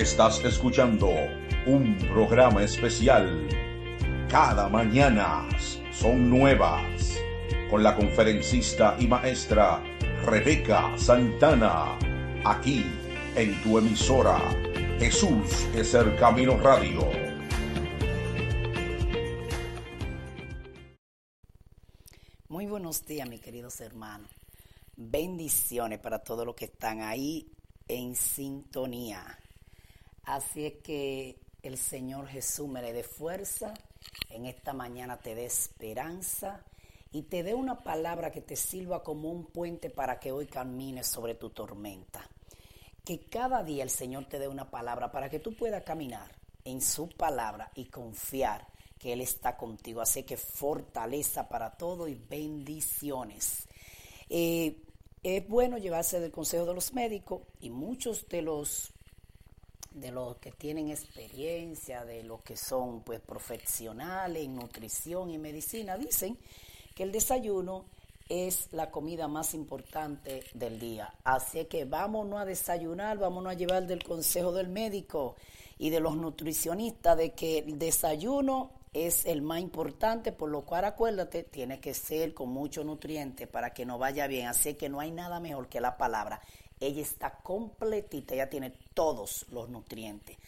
Estás escuchando un programa especial. Cada mañana son nuevas. Con la conferencista y maestra Rebeca Santana. Aquí en tu emisora. Jesús es el Camino Radio. Muy buenos días, mis queridos hermanos. Bendiciones para todos los que están ahí en sintonía. Así es que el Señor Jesús me le dé fuerza, en esta mañana te dé esperanza y te dé una palabra que te sirva como un puente para que hoy camines sobre tu tormenta. Que cada día el Señor te dé una palabra para que tú puedas caminar en su palabra y confiar que Él está contigo. Así que fortaleza para todo y bendiciones. Eh, es bueno llevarse del consejo de los médicos y muchos de los de los que tienen experiencia, de los que son pues profesionales en nutrición y medicina, dicen que el desayuno es la comida más importante del día. Así que vámonos a desayunar, vámonos a llevar del consejo del médico y de los nutricionistas de que el desayuno es el más importante, por lo cual acuérdate, tiene que ser con mucho nutriente para que nos vaya bien. Así que no hay nada mejor que la palabra. Ella está completita, ella tiene todos los nutrientes.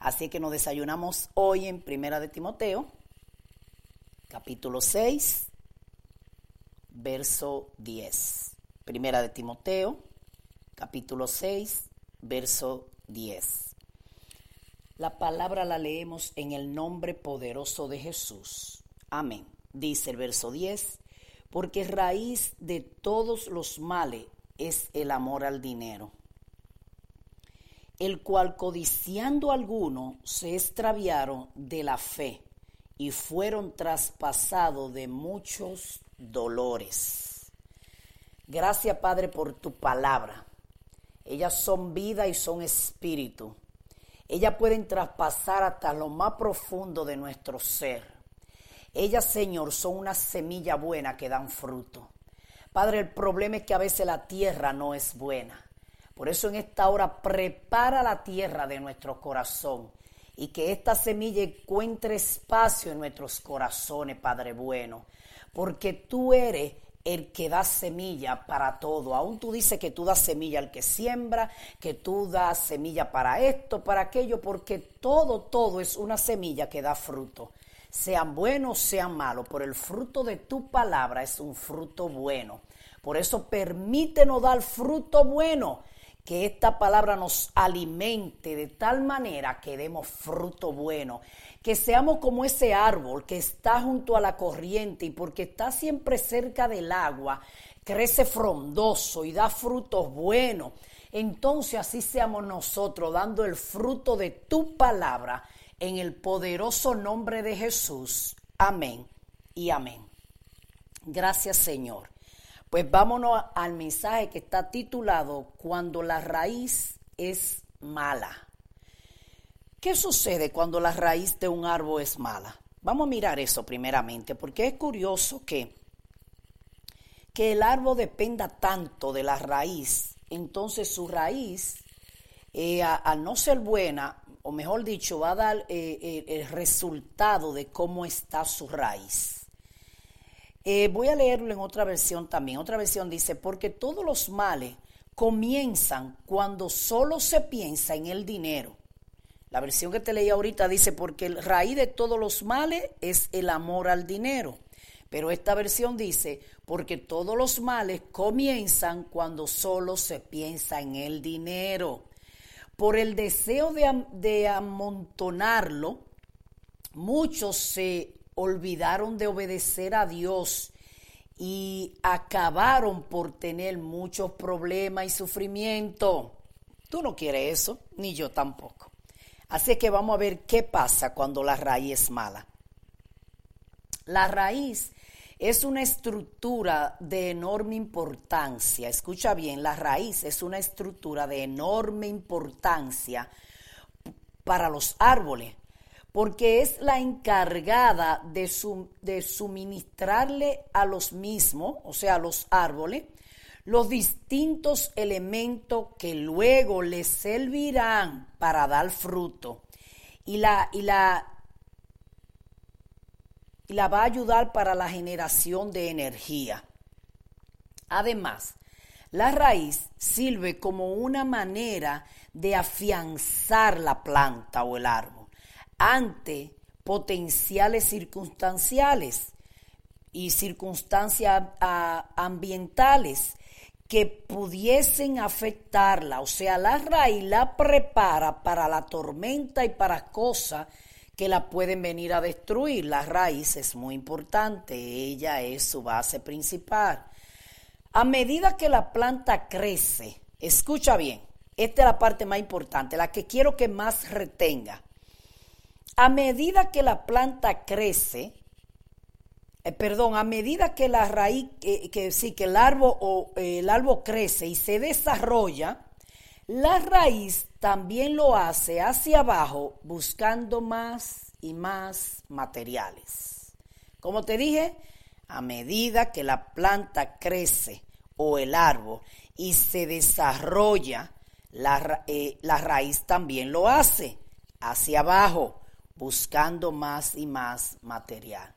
Así que nos desayunamos hoy en Primera de Timoteo, capítulo 6, verso 10. Primera de Timoteo, capítulo 6, verso 10. La palabra la leemos en el nombre poderoso de Jesús. Amén. Dice el verso 10, porque raíz de todos los males es el amor al dinero, el cual codiciando algunos se extraviaron de la fe y fueron traspasados de muchos dolores. Gracias Padre por tu palabra. Ellas son vida y son espíritu. Ellas pueden traspasar hasta lo más profundo de nuestro ser. Ellas, Señor, son una semilla buena que dan fruto. Padre, el problema es que a veces la tierra no es buena. Por eso en esta hora prepara la tierra de nuestro corazón y que esta semilla encuentre espacio en nuestros corazones, Padre bueno, porque tú eres el que da semilla para todo. Aún tú dices que tú das semilla al que siembra, que tú das semilla para esto, para aquello, porque todo, todo es una semilla que da fruto sean buenos, sean malos, por el fruto de tu palabra es un fruto bueno. Por eso permítenos dar fruto bueno, que esta palabra nos alimente de tal manera que demos fruto bueno, que seamos como ese árbol que está junto a la corriente y porque está siempre cerca del agua, crece frondoso y da frutos buenos. Entonces así seamos nosotros dando el fruto de tu palabra en el poderoso nombre de Jesús. Amén y amén. Gracias Señor. Pues vámonos al mensaje que está titulado Cuando la raíz es mala. ¿Qué sucede cuando la raíz de un árbol es mala? Vamos a mirar eso primeramente, porque es curioso que, que el árbol dependa tanto de la raíz, entonces su raíz, eh, al no ser buena, o mejor dicho, va a dar eh, eh, el resultado de cómo está su raíz. Eh, voy a leerlo en otra versión también. Otra versión dice, porque todos los males comienzan cuando solo se piensa en el dinero. La versión que te leí ahorita dice, porque el raíz de todos los males es el amor al dinero. Pero esta versión dice, porque todos los males comienzan cuando solo se piensa en el dinero. Por el deseo de, amontonarlo, muchos se olvidaron de obedecer a Dios y acabaron por tener muchos problemas y sufrimiento. Tú no quieres eso, ni yo tampoco. Así que vamos a ver qué pasa cuando la raíz es mala. La raíz es una estructura de enorme importancia. Escucha bien, la raíz es una estructura de enorme importancia para los árboles, porque es la encargada de, suministrarle a los mismos, o sea, a los árboles, los distintos elementos que luego les servirán para dar fruto. Y la, y la, y la va a ayudar para la generación de energía. Además, la raíz sirve como una manera de afianzar la planta o el árbol ante potenciales circunstanciales y circunstancias ah, ambientales que pudiesen afectarla. O sea, la raíz la prepara para la tormenta y para cosas que la pueden venir a destruir. La raíz es muy importante, ella es su base principal. A medida que la planta crece, escucha bien, esta es la parte más importante, la que quiero que más retenga. A medida que la planta crece, eh, perdón, a medida que la raíz, que sí, que el árbol, o, eh, el árbol crece y se desarrolla, la raíz también lo hace hacia abajo buscando más y más materiales. Como te dije, a medida que la planta crece o el árbol y se desarrolla, la, eh, la raíz también lo hace hacia abajo buscando más y más material.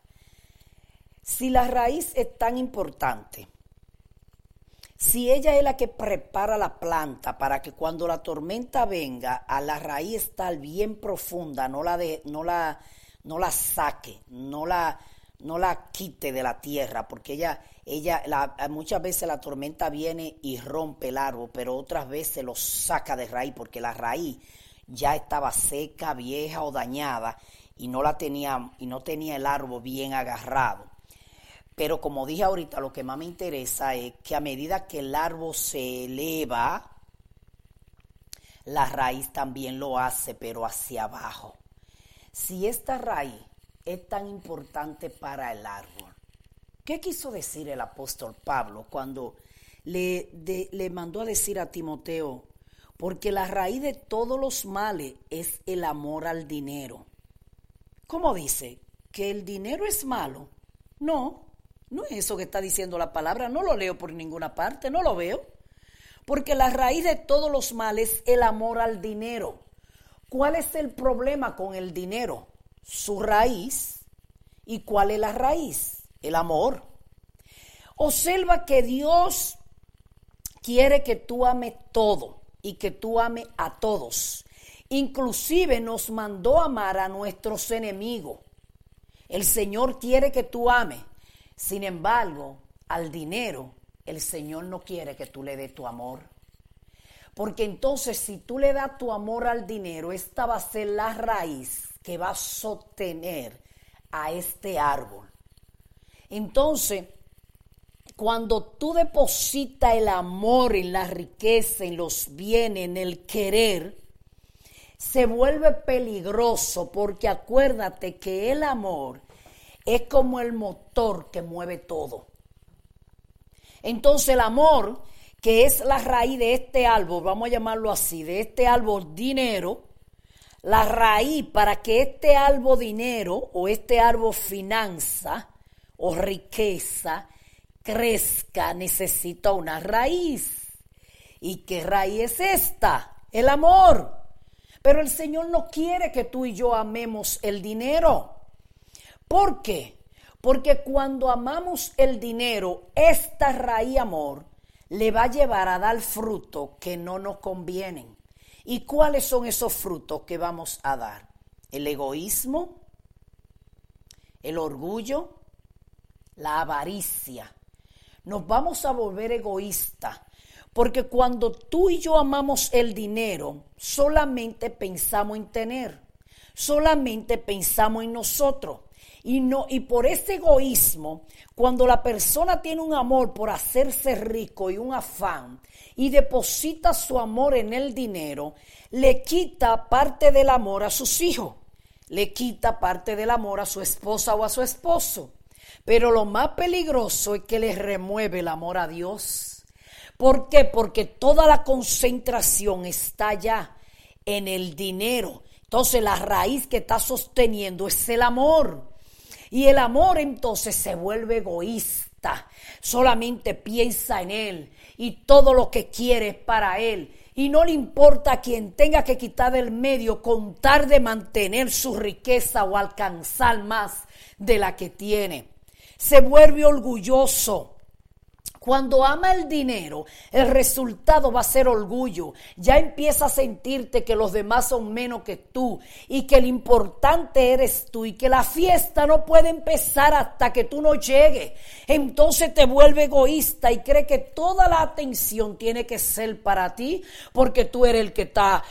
Si la raíz es tan importante, si ella es la que prepara la planta para que cuando la tormenta venga, a la raíz estar bien profunda, no la, de, no la, no la saque, no la, no la quite de la tierra, porque ella, ella muchas veces la tormenta viene y rompe el árbol, pero otras veces lo saca de raíz, porque la raíz ya estaba seca, vieja o dañada y no la tenía y no tenía el árbol bien agarrado. Pero como dije ahorita, lo que más me interesa es que a medida que el árbol se eleva, la raíz también lo hace, pero hacia abajo. Si esta raíz es tan importante para el árbol, ¿qué quiso decir el apóstol Pablo cuando le, mandó a decir a Timoteo, porque la raíz de todos los males es el amor al dinero. ¿Cómo dice? ¿Que el dinero es malo? No, no es eso que está diciendo la palabra, no lo leo por ninguna parte, no lo veo. Porque la raíz de todos los males es el amor al dinero. ¿Cuál es el problema con el dinero? Su raíz. ¿Y cuál es la raíz? El amor. Observa que Dios quiere que tú ames todo y que tú ames a todos. Inclusive nos mandó amar a nuestros enemigos. El Señor quiere que tú ames. Sin embargo, al dinero, el Señor no quiere que tú le des tu amor. Porque entonces si tú le das tu amor al dinero, esta va a ser la raíz que va a sostener a este árbol. Entonces, cuando tú depositas el amor en la riqueza, en los bienes, en el querer, se vuelve peligroso porque acuérdate que el amor es como el motor que mueve todo. Entonces el amor, que es la raíz de este árbol, vamos a llamarlo así, de este árbol dinero, la raíz para que este árbol dinero o este árbol finanza o riqueza crezca necesita una raíz. ¿Y qué raíz es esta? El amor. Pero el Señor no quiere que tú y yo amemos el dinero. ¿Por qué? Porque cuando amamos el dinero, esta raíz amor, le va a llevar a dar frutos que no nos convienen. ¿Y cuáles son esos frutos que vamos a dar? El egoísmo, el orgullo, la avaricia. Nos vamos a volver egoístas porque cuando tú y yo amamos el dinero, solamente pensamos en tener, solamente pensamos en nosotros. Y, no, y por ese egoísmo, cuando la persona tiene un amor por hacerse rico y un afán y deposita su amor en el dinero, le quita parte del amor a sus hijos, le quita parte del amor a su esposa o a su esposo. Pero lo más peligroso es que le remueve el amor a Dios. ¿Por qué? Porque toda la concentración está ya en el dinero. Entonces la raíz que está sosteniendo es el amor. Y el amor entonces se vuelve egoísta. Solamente piensa en él y todo lo que quiere es para él. Y no le importa a quien tenga que quitar del medio contar de mantener su riqueza o alcanzar más de la que tiene se vuelve orgulloso. Cuando ama el dinero, el resultado va a ser orgullo. Ya empieza a sentirte que los demás son menos que tú y que lo importante eres tú y que la fiesta no puede empezar hasta que tú no llegues. Entonces te vuelve egoísta y cree que toda la atención tiene que ser para ti porque tú eres el que está,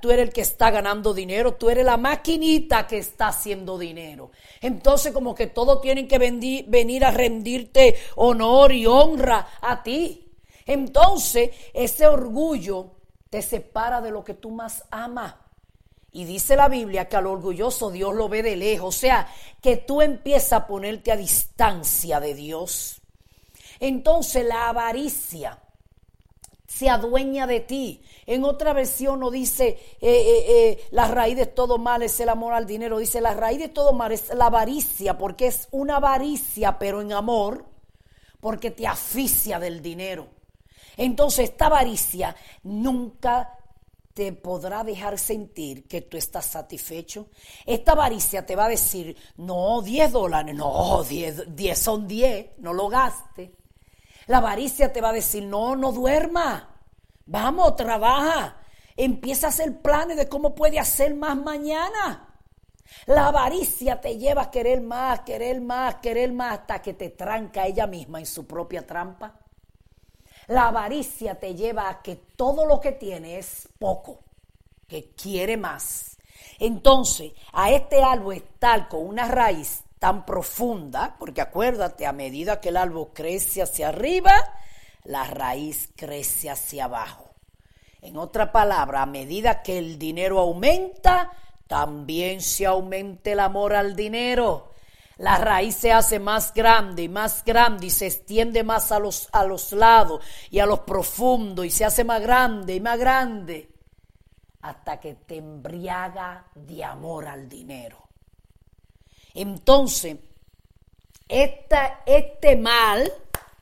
tú eres el que está ganando dinero, tú eres la maquinita que está haciendo dinero. Entonces como que todos tienen que venir a rendirte honor y honra a ti. Entonces, ese orgullo te separa de lo que tú más amas. Y dice la Biblia que al orgulloso Dios lo ve de lejos. O sea, que tú empiezas a ponerte a distancia de Dios. Entonces la avaricia se adueña de ti. En otra versión no dice eh, eh, eh, la raíz de todo mal es el amor al dinero. Dice la raíz de todo mal es la avaricia, porque es una avaricia, pero en amor porque te asfixia del dinero. Entonces esta avaricia nunca te podrá dejar sentir que tú estás satisfecho. Esta avaricia te va a decir, no, 10 dólares, no, 10, 10 son 10, no lo gaste. La avaricia te va a decir, no, no duerma, vamos, trabaja, empieza a hacer planes de cómo puede hacer más mañana. La avaricia te lleva a querer más, querer más, querer más hasta que te tranca ella misma en su propia trampa. La avaricia te lleva a que todo lo que tiene es poco, que quiere más. Entonces, a este árbol estar con una raíz tan profunda, porque acuérdate, a medida que el árbol crece hacia arriba, la raíz crece hacia abajo. En otra palabra, a medida que el dinero aumenta, también se aumenta el amor al dinero. La raíz se hace más grande y más grande y se extiende más a los, a los lados y a los profundos y se hace más grande y más grande hasta que te embriaga de amor al dinero. Entonces, este mal,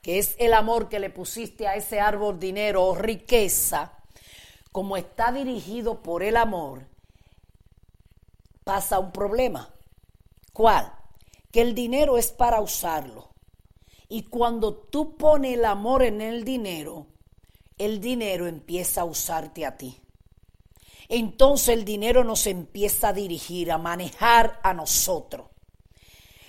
que es el amor que le pusiste a ese árbol dinero o riqueza, como está dirigido por el amor, pasa un problema. ¿Cuál? Que el dinero es para usarlo. Y cuando tú pones el amor en el dinero, el dinero empieza a usarte a ti. Entonces el dinero nos empieza a dirigir, a manejar a nosotros.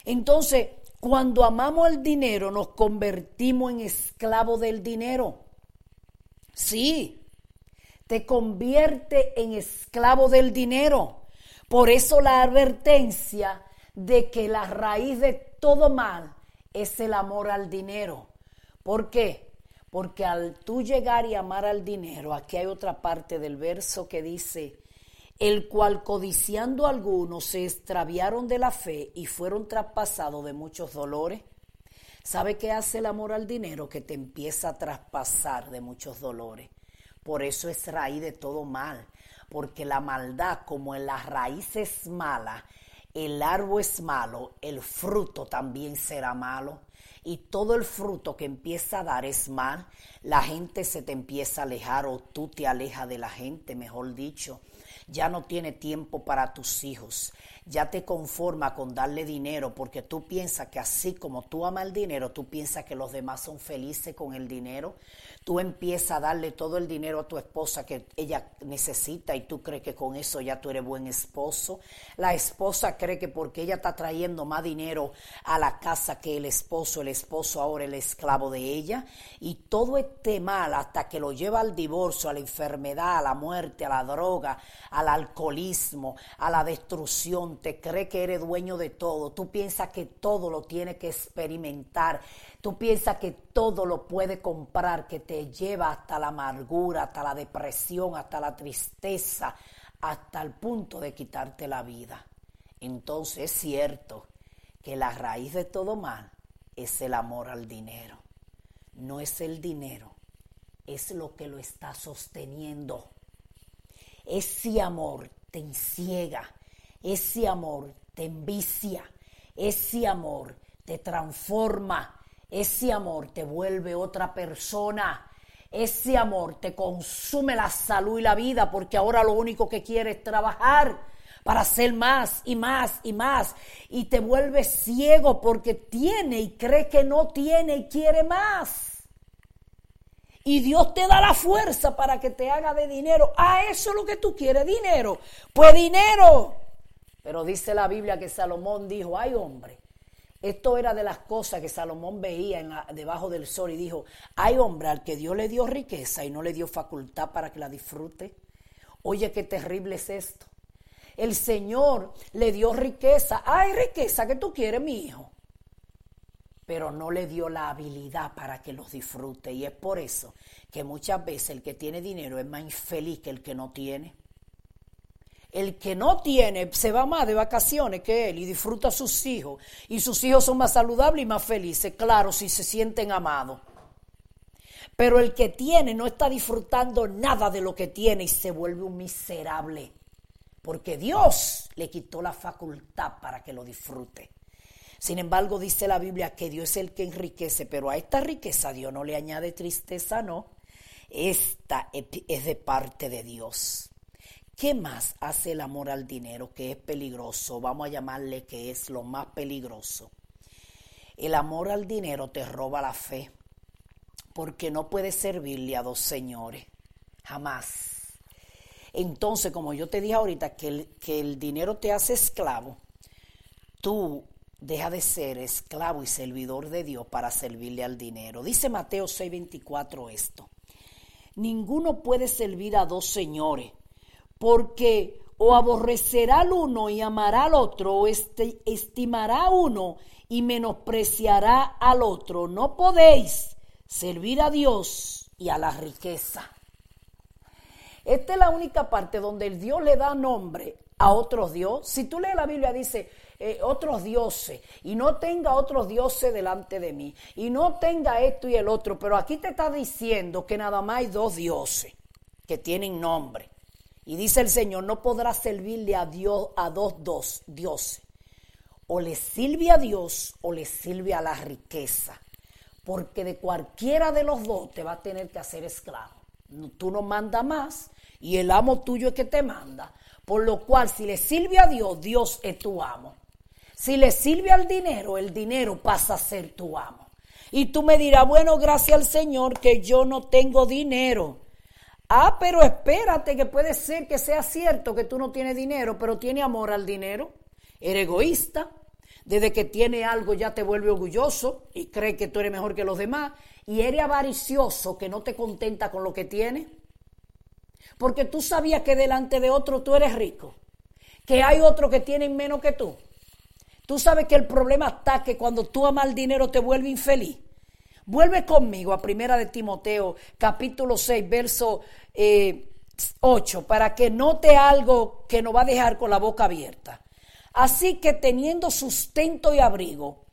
Entonces, cuando amamos el dinero, nos convertimos en esclavos del dinero. Sí, te convierte en esclavo del dinero. Por eso la advertencia de que la raíz de todo mal es el amor al dinero. ¿Por qué? Porque al tú llegar y amar al dinero, aquí hay otra parte del verso que dice, el cual codiciando algunos se extraviaron de la fe y fueron traspasados de muchos dolores. ¿Sabe qué hace el amor al dinero? Que te empieza a traspasar de muchos dolores. Por eso es raíz de todo mal porque la maldad, como en la raíz es mala, el árbol es malo, el fruto también será malo. y todo el fruto que empieza a dar es mal, la gente se te empieza a alejar o tú te alejas de la gente, mejor dicho. Ya no tiene tiempo para tus hijos ya te conforma con darle dinero porque tú piensas que así como tú amas el dinero, tú piensas que los demás son felices con el dinero. Tú empiezas a darle todo el dinero a tu esposa que ella necesita y tú crees que con eso ya tú eres buen esposo. La esposa cree que porque ella está trayendo más dinero a la casa que el esposo, el esposo ahora el esclavo de ella. Y todo este mal hasta que lo lleva al divorcio, a la enfermedad, a la muerte, a la droga, al alcoholismo, a la destrucción te cree que eres dueño de todo, tú piensas que todo lo tiene que experimentar, tú piensas que todo lo puede comprar, que te lleva hasta la amargura, hasta la depresión, hasta la tristeza, hasta el punto de quitarte la vida. Entonces es cierto que la raíz de todo mal es el amor al dinero. No es el dinero, es lo que lo está sosteniendo. Ese amor te enciega, ese amor te envicia, ese amor te transforma, ese amor te vuelve otra persona. Ese amor te consume la salud y la vida porque ahora lo único que quieres es trabajar para hacer más y más y más. Y te vuelve ciego porque tiene y cree que no tiene y quiere más. Y Dios te da la fuerza para que te haga de dinero. Ah, eso es lo que tú quieres, dinero. Pues dinero. Pero dice la Biblia que Salomón dijo, ay hombre, esto era de las cosas que Salomón veía debajo del sol y dijo, hay hombre al que Dios le dio riqueza y no le dio facultad para que la disfrute. Oye, qué terrible es esto. El Señor le dio riqueza. Hay riqueza que tú quieres, mi hijo. Pero no le dio la habilidad para que los disfrute. Y es por eso que muchas veces el que tiene dinero es más infeliz que el que no tiene. El que no tiene se va más de vacaciones que él y disfruta a sus hijos. Y sus hijos son más saludables y más felices, claro, si se sienten amados. Pero el que tiene no está disfrutando nada de lo que tiene y se vuelve un miserable. Porque Dios le quitó la facultad para que lo disfrute. Sin embargo, dice la Biblia que Dios es el que enriquece, pero a esta riqueza Dios no le añade tristeza, no. Esta es de parte de Dios. ¿Qué más hace el amor al dinero que es peligroso? Vamos a llamarle que es lo más peligroso. El amor al dinero te roba la fe, porque no puedes servirle a dos señores, jamás. Entonces, como yo te dije ahorita, que el, que el dinero te hace esclavo, tú deja de ser esclavo y servidor de Dios para servirle al dinero. Dice Mateo 6:24 esto. Ninguno puede servir a dos señores porque o aborrecerá al uno y amará al otro, o este, estimará a uno y menospreciará al otro. No podéis servir a Dios y a la riqueza. Esta es la única parte donde el Dios le da nombre a otros dios. Si tú lees la Biblia dice eh, otros dioses y no tenga otros dioses delante de mí y no tenga esto y el otro, pero aquí te está diciendo que nada más hay dos dioses que tienen nombre. Y dice el Señor, no podrá servirle a Dios a dos, dos dioses. O le sirve a Dios o le sirve a la riqueza. Porque de cualquiera de los dos te va a tener que hacer esclavo. Tú no mandas más y el amo tuyo es que te manda. Por lo cual, si le sirve a Dios, Dios es tu amo. Si le sirve al dinero, el dinero pasa a ser tu amo. Y tú me dirás, bueno, gracias al Señor que yo no tengo dinero. Ah, pero espérate que puede ser que sea cierto que tú no tienes dinero, pero tiene amor al dinero. Eres egoísta. Desde que tiene algo ya te vuelve orgulloso y cree que tú eres mejor que los demás. Y eres avaricioso que no te contenta con lo que tienes. Porque tú sabías que delante de otro tú eres rico. Que hay otro que tienen menos que tú. Tú sabes que el problema está que cuando tú amas el dinero te vuelve infeliz. Vuelve conmigo a Primera de Timoteo, capítulo 6, verso 8, eh, para que note algo que nos va a dejar con la boca abierta. Así que teniendo sustento y abrigo,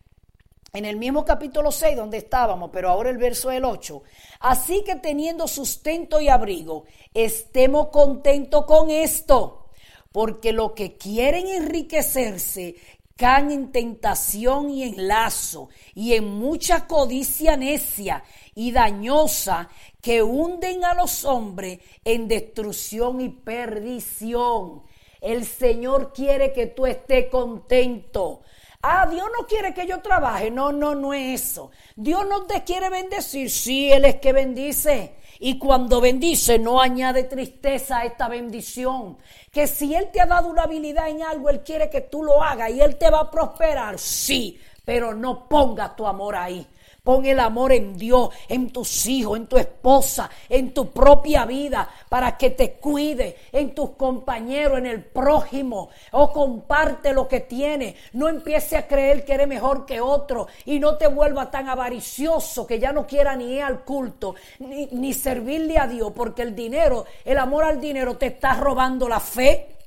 en el mismo capítulo 6 donde estábamos, pero ahora el verso el 8. Así que teniendo sustento y abrigo, estemos contentos con esto, porque los que quieren enriquecerse caen en tentación y en lazo y en mucha codicia necia y dañosa que hunden a los hombres en destrucción y perdición. El Señor quiere que tú estés contento. Ah, Dios no quiere que yo trabaje. No, no, no es eso. Dios no te quiere bendecir. Sí, Él es que bendice. Y cuando bendice, no añade tristeza a esta bendición. Que si Él te ha dado una habilidad en algo, Él quiere que tú lo hagas y Él te va a prosperar. Sí, pero no pongas tu amor ahí. Pon el amor en Dios, en tus hijos, en tu esposa, en tu propia vida, para que te cuide, en tus compañeros, en el prójimo. O comparte lo que tienes. No empiece a creer que eres mejor que otro y no te vuelva tan avaricioso que ya no quiera ni ir al culto, ni, ni servirle a Dios, porque el dinero, el amor al dinero te está robando la fe.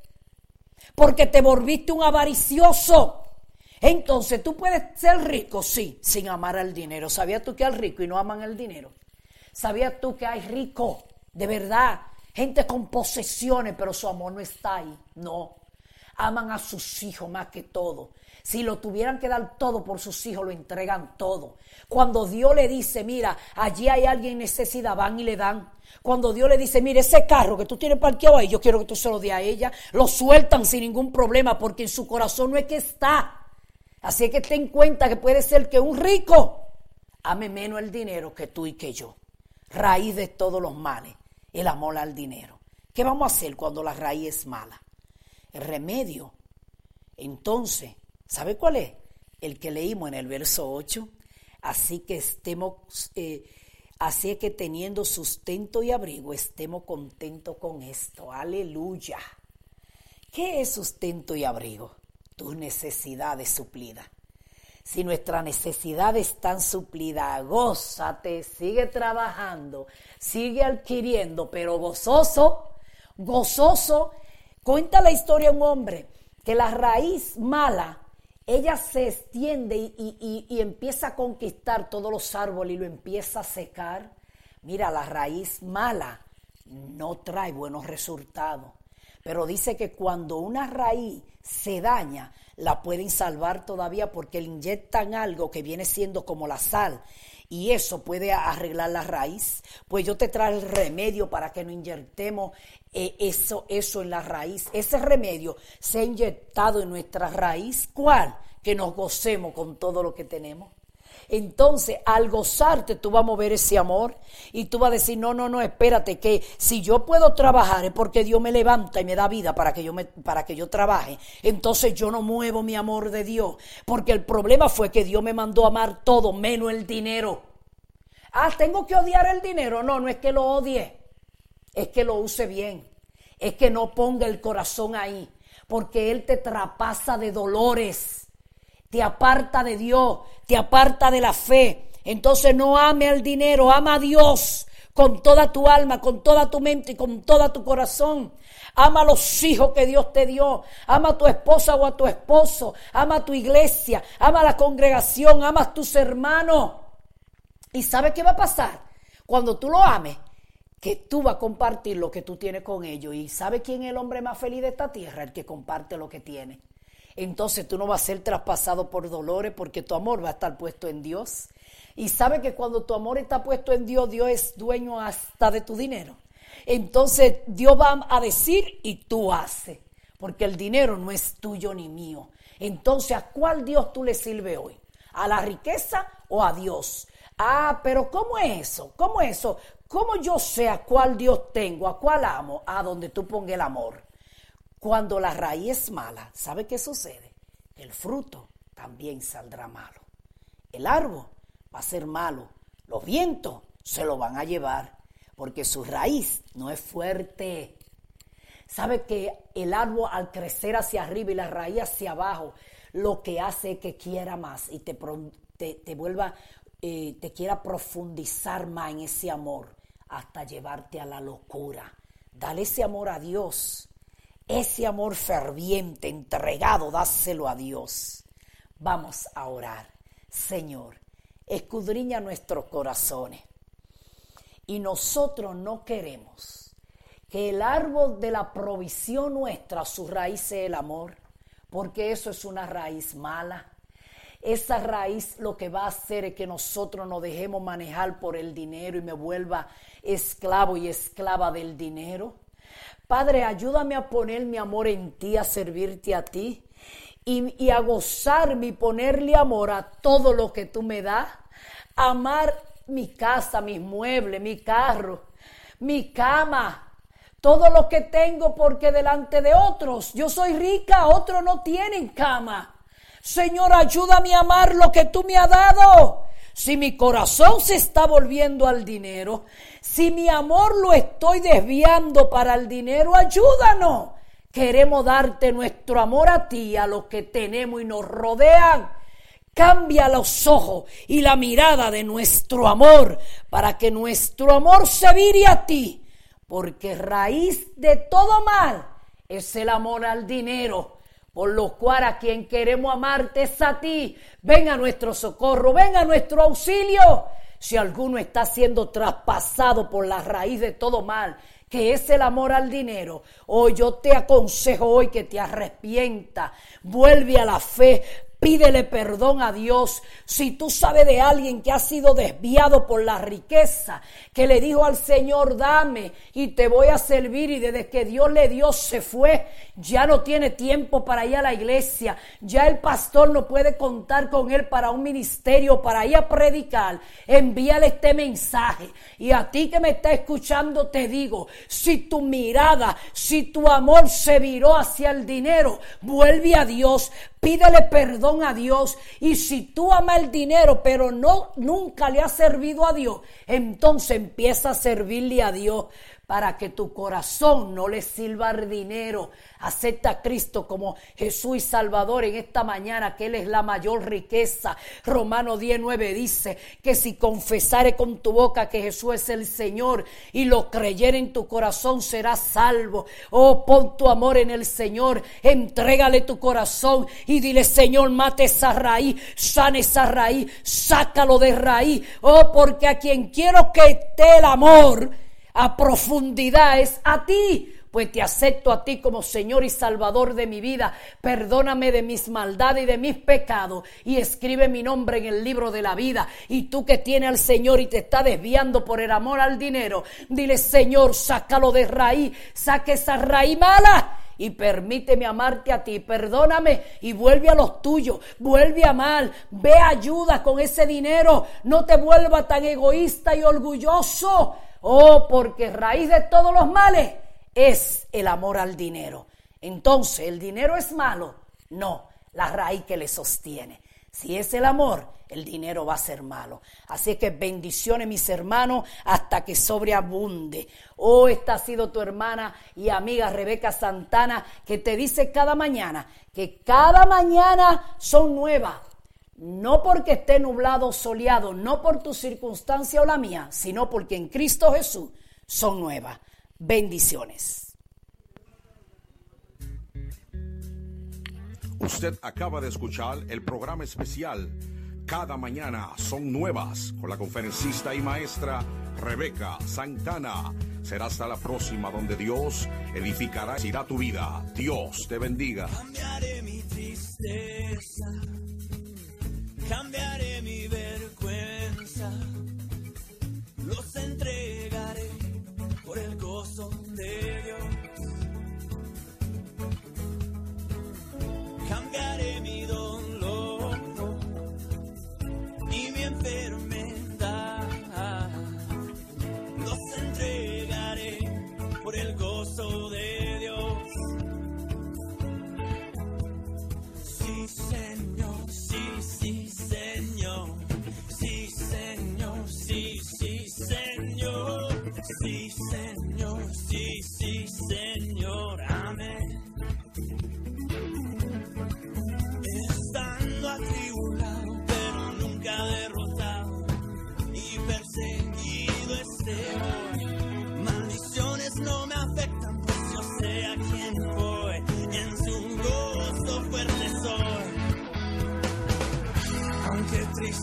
Porque te volviste un avaricioso. Entonces, tú puedes ser rico, sí, sin amar al dinero. ¿Sabías tú que hay rico y no aman el dinero? ¿Sabías tú que hay rico, de verdad, gente con posesiones, pero su amor no está ahí? No. Aman a sus hijos más que todo. Si lo tuvieran que dar todo por sus hijos, lo entregan todo. Cuando Dios le dice, mira, allí hay alguien en necesidad, van y le dan. Cuando Dios le dice, mire, ese carro que tú tienes parqueado ahí, yo quiero que tú se lo dé a ella, lo sueltan sin ningún problema porque en su corazón no es que está. Así que ten cuenta que puede ser que un rico ame menos el dinero que tú y que yo. Raíz de todos los males, el amor al dinero. ¿Qué vamos a hacer cuando la raíz es mala? El remedio. Entonces, ¿sabe cuál es? El que leímos en el verso 8. Así que estemos, eh, así que teniendo sustento y abrigo, estemos contentos con esto. Aleluya. ¿Qué es sustento y abrigo? Tus necesidades suplidas. Si nuestras necesidades están suplidas, gózate, sigue trabajando, sigue adquiriendo, pero gozoso, gozoso. Cuenta la historia un hombre que la raíz mala, ella se extiende y, y empieza a conquistar todos los árboles y lo empieza a secar. Mira, la raíz mala no trae buenos resultados. Pero dice que cuando una raíz se daña, la pueden salvar todavía porque le inyectan algo que viene siendo como la sal y eso puede arreglar la raíz. Pues yo te traigo el remedio para que no inyectemos eh, eso, eso en la raíz. Ese remedio se ha inyectado en nuestra raíz. ¿Cuál? Que nos gocemos con todo lo que tenemos. Entonces, al gozarte, tú vas a mover ese amor y tú vas a decir, no, no, no, espérate, que si yo puedo trabajar es porque Dios me levanta y me da vida para que yo, me, para que yo trabaje. Entonces yo no muevo mi amor de Dios, porque el problema fue que Dios me mandó a amar todo, menos el dinero. Ah, tengo que odiar el dinero. No, no es que lo odie, es que lo use bien, es que no ponga el corazón ahí, porque Él te trapasa de dolores te aparta de Dios, te aparta de la fe. Entonces no ame al dinero, ama a Dios con toda tu alma, con toda tu mente y con todo tu corazón. Ama a los hijos que Dios te dio. Ama a tu esposa o a tu esposo. Ama a tu iglesia. Ama a la congregación. Ama a tus hermanos. ¿Y sabe qué va a pasar? Cuando tú lo ames, que tú vas a compartir lo que tú tienes con ellos. ¿Y sabe quién es el hombre más feliz de esta tierra? El que comparte lo que tiene entonces tú no vas a ser traspasado por dolores porque tu amor va a estar puesto en Dios. Y sabe que cuando tu amor está puesto en Dios, Dios es dueño hasta de tu dinero. Entonces Dios va a decir y tú haces, porque el dinero no es tuyo ni mío. Entonces, ¿a cuál Dios tú le sirve hoy? ¿A la riqueza o a Dios? Ah, pero ¿cómo es eso? ¿Cómo es eso? ¿Cómo yo sé a cuál Dios tengo, a cuál amo? A donde tú pongas el amor. Cuando la raíz es mala, ¿sabe qué sucede? El fruto también saldrá malo. El árbol va a ser malo. Los vientos se lo van a llevar porque su raíz no es fuerte. ¿Sabe que el árbol al crecer hacia arriba y la raíz hacia abajo, lo que hace es que quiera más y te, vuelva, eh, te quiera profundizar más en ese amor hasta llevarte a la locura? Dale ese amor a Dios ese amor ferviente, entregado, dáselo a Dios. Vamos a orar. Señor, escudriña nuestros corazones. Y nosotros no queremos que el árbol de la provisión nuestra, su raíz sea el amor, porque eso es una raíz mala. Esa raíz lo que va a hacer es que nosotros nos dejemos manejar por el dinero y me vuelva esclavo y esclava del dinero. Padre, ayúdame a poner mi amor en ti, a servirte a ti y, a gozarme y ponerle amor a todo lo que tú me das. Amar mi casa, mis muebles, mi carro, mi cama, todo lo que tengo porque delante de otros yo soy rica, otros no tienen cama. Señor, ayúdame a amar lo que tú me has dado. Si mi corazón se está volviendo al dinero, si mi amor lo estoy desviando para el dinero, ayúdanos. Queremos darte nuestro amor a ti, a los que tenemos y nos rodean. Cambia los ojos y la mirada de nuestro amor para que nuestro amor se vire a ti porque raíz de todo mal es el amor al dinero, por lo cual a quien queremos amarte es a ti. Venga nuestro socorro, venga nuestro auxilio. Si alguno está siendo traspasado por la raíz de todo mal, que es el amor al dinero, hoy yo te aconsejo hoy que te arrepienta, vuelve a la fe, Pídele perdón a Dios. Si tú sabes de alguien que ha sido desviado por la riqueza, que le dijo al Señor, dame y te voy a servir y desde que Dios le dio se fue, ya no tiene tiempo para ir a la iglesia, ya el pastor no puede contar con él para un ministerio, para ir a predicar, envíale este mensaje. Y a ti que me está escuchando te digo, si tu mirada, si tu amor se viró hacia el dinero, vuelve a Dios, Pídele perdón a Dios. Y si tú amas el dinero, pero no nunca le has servido a Dios, entonces empieza a servirle a Dios para que tu corazón no le sirva dinero. Acepta a Cristo como Jesús y Salvador en esta mañana, que Él es la mayor riqueza. Romano 19 dice que si confesare con tu boca que Jesús es el Señor y lo creyere en tu corazón, serás salvo. Oh, pon tu amor en el Señor, entrégale tu corazón y dile, Señor, mate esa raíz, sane esa raíz, sácalo de raíz. Oh, porque a quien quiero que esté el amor, a profundidad es a ti. Pues te acepto a ti como Señor y Salvador de mi vida. Perdóname de mis maldades y de mis pecados. Y escribe mi nombre en el libro de la vida. Y tú que tienes al Señor y te está desviando por el amor al dinero, dile Señor, sácalo de raíz. Saque esa raíz mala y permíteme amarte a ti. Perdóname y vuelve a los tuyos. Vuelve a amar. Ve ayuda con ese dinero. No te vuelva tan egoísta y orgulloso. Oh, porque raíz de todos los males es el amor al dinero. Entonces, ¿el dinero es malo? No, la raíz que le sostiene. Si es el amor, el dinero va a ser malo. Así que bendiciones, mis hermanos, hasta que sobreabunde. Oh, esta ha sido tu hermana y amiga Rebeca Santana, que te dice cada mañana que cada mañana son nuevas no porque esté nublado o soleado, no por tu circunstancia o la mía, sino porque en Cristo Jesús son nuevas. Bendiciones. Usted acaba de escuchar el programa especial Cada mañana son nuevas con la conferencista y maestra Rebeca Santana. Será hasta la próxima donde Dios edificará y tu vida. Dios te bendiga. Cambiaré mi vergüenza, los entregaré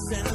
sound.